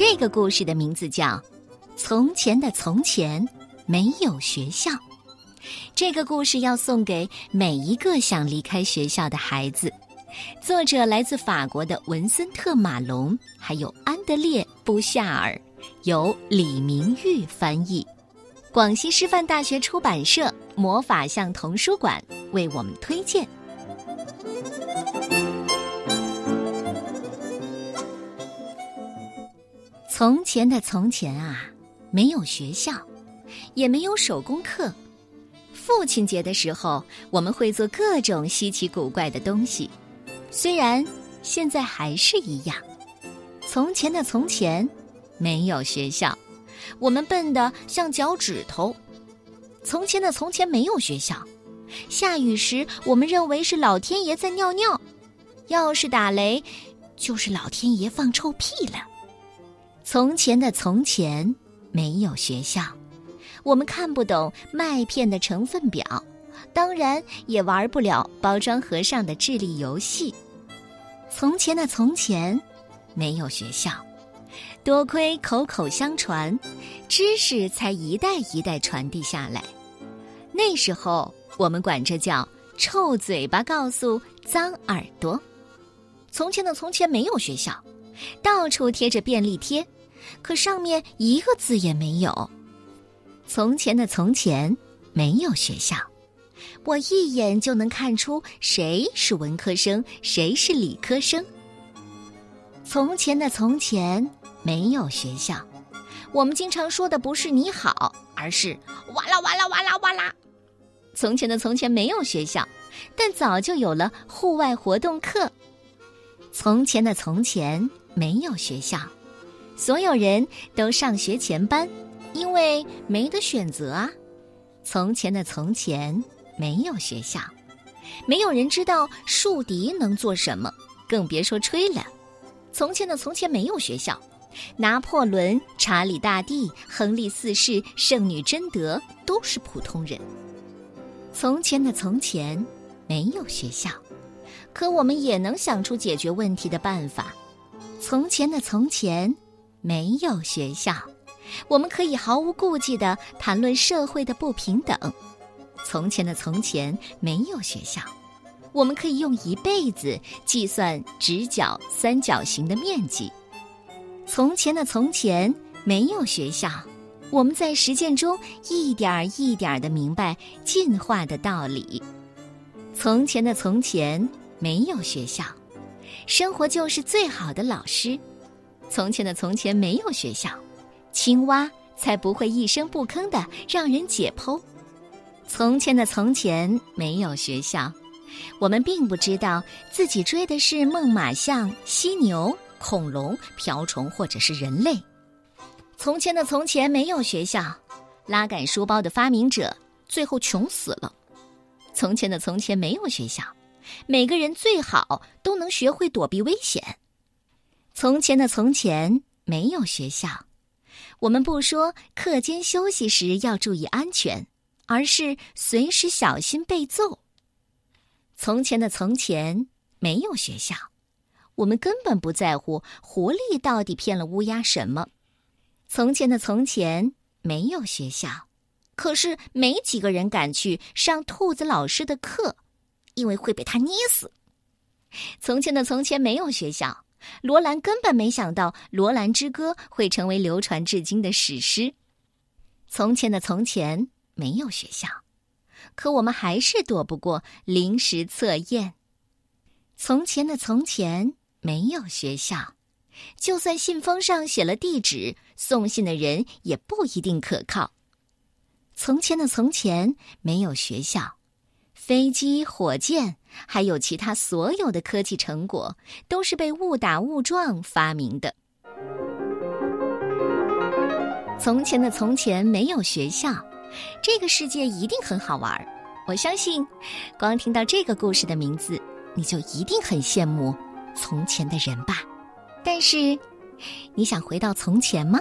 这个故事的名字叫《从前的从前没有学校》。这个故事要送给每一个想离开学校的孩子。作者来自法国的文森特·马龙，还有安德烈·布夏尔，由李明玉翻译。广西师范大学出版社魔法象童书馆为我们推荐。从前的从前啊，没有学校，也没有手工课。父亲节的时候，我们会做各种稀奇古怪的东西。虽然现在还是一样。从前的从前，没有学校，我们笨的像脚趾头。从前的从前没有学校，下雨时我们认为是老天爷在尿尿，要是打雷，就是老天爷放臭屁了。从前的从前没有学校，我们看不懂麦片的成分表，当然也玩不了包装盒上的智力游戏。从前的从前没有学校，多亏口口相传，知识才一代一代传递下来。那时候我们管这叫“臭嘴巴告诉脏耳朵”。从前的从前没有学校，到处贴着便利贴。可上面一个字也没有。从前的从前没有学校，我一眼就能看出谁是文科生，谁是理科生。从前的从前没有学校，我们经常说的不是你好，而是哇啦哇啦哇啦哇啦。从前的从前没有学校，但早就有了户外活动课。从前的从前没有学校。所有人都上学前班，因为没得选择啊。从前的从前没有学校，没有人知道竖笛能做什么，更别说吹了。从前的从前没有学校，拿破仑、查理大帝、亨利四世、圣女贞德都是普通人。从前的从前没有学校，可我们也能想出解决问题的办法。从前的从前。没有学校，我们可以毫无顾忌地谈论社会的不平等。从前的从前没有学校，我们可以用一辈子计算直角三角形的面积。从前的从前没有学校，我们在实践中一点儿一点儿地明白进化的道理。从前的从前没有学校，生活就是最好的老师。从前的从前没有学校，青蛙才不会一声不吭的让人解剖。从前的从前没有学校，我们并不知道自己追的是猛犸象、犀牛、恐龙、瓢虫，或者是人类。从前的从前没有学校，拉杆书包的发明者最后穷死了。从前的从前没有学校，每个人最好都能学会躲避危险。从前的从前没有学校，我们不说课间休息时要注意安全，而是随时小心被揍。从前的从前没有学校，我们根本不在乎狐狸到底骗了乌鸦什么。从前的从前没有学校，可是没几个人敢去上兔子老师的课，因为会被他捏死。从前的从前没有学校。罗兰根本没想到《罗兰之歌》会成为流传至今的史诗。从前的从前没有学校，可我们还是躲不过临时测验。从前的从前没有学校，就算信封上写了地址，送信的人也不一定可靠。从前的从前没有学校。飞机、火箭，还有其他所有的科技成果，都是被误打误撞发明的。从前的从前没有学校，这个世界一定很好玩儿。我相信，光听到这个故事的名字，你就一定很羡慕从前的人吧。但是，你想回到从前吗？